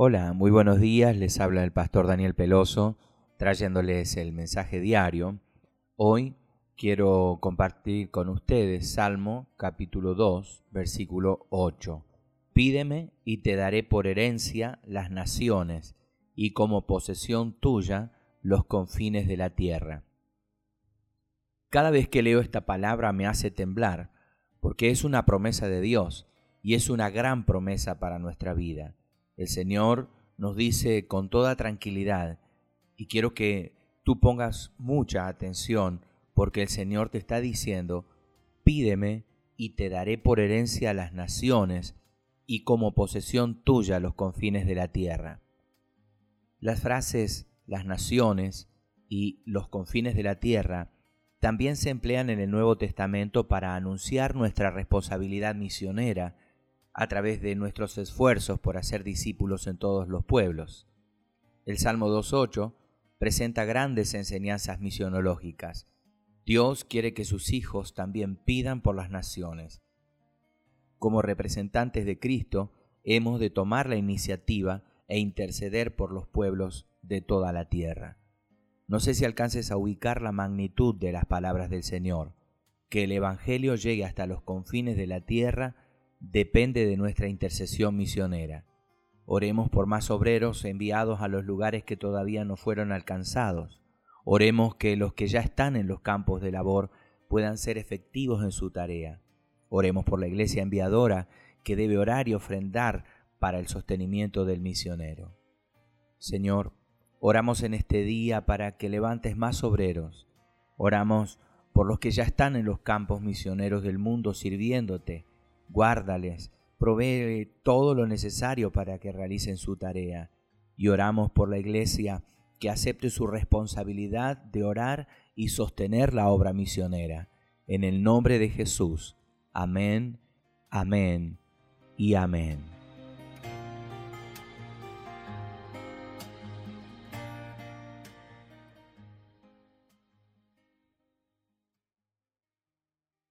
Hola, muy buenos días, les habla el pastor Daniel Peloso, trayéndoles el mensaje diario. Hoy quiero compartir con ustedes Salmo capítulo 2, versículo 8. Pídeme y te daré por herencia las naciones y como posesión tuya los confines de la tierra. Cada vez que leo esta palabra me hace temblar, porque es una promesa de Dios y es una gran promesa para nuestra vida. El Señor nos dice con toda tranquilidad, y quiero que tú pongas mucha atención, porque el Señor te está diciendo, pídeme y te daré por herencia las naciones y como posesión tuya los confines de la tierra. Las frases las naciones y los confines de la tierra también se emplean en el Nuevo Testamento para anunciar nuestra responsabilidad misionera a través de nuestros esfuerzos por hacer discípulos en todos los pueblos. El Salmo 2.8 presenta grandes enseñanzas misionológicas. Dios quiere que sus hijos también pidan por las naciones. Como representantes de Cristo, hemos de tomar la iniciativa e interceder por los pueblos de toda la tierra. No sé si alcances a ubicar la magnitud de las palabras del Señor. Que el Evangelio llegue hasta los confines de la tierra depende de nuestra intercesión misionera. Oremos por más obreros enviados a los lugares que todavía no fueron alcanzados. Oremos que los que ya están en los campos de labor puedan ser efectivos en su tarea. Oremos por la iglesia enviadora que debe orar y ofrendar para el sostenimiento del misionero. Señor, oramos en este día para que levantes más obreros. Oramos por los que ya están en los campos misioneros del mundo sirviéndote guárdales, provee todo lo necesario para que realicen su tarea. Y oramos por la Iglesia que acepte su responsabilidad de orar y sostener la obra misionera. En el nombre de Jesús. Amén, amén y amén.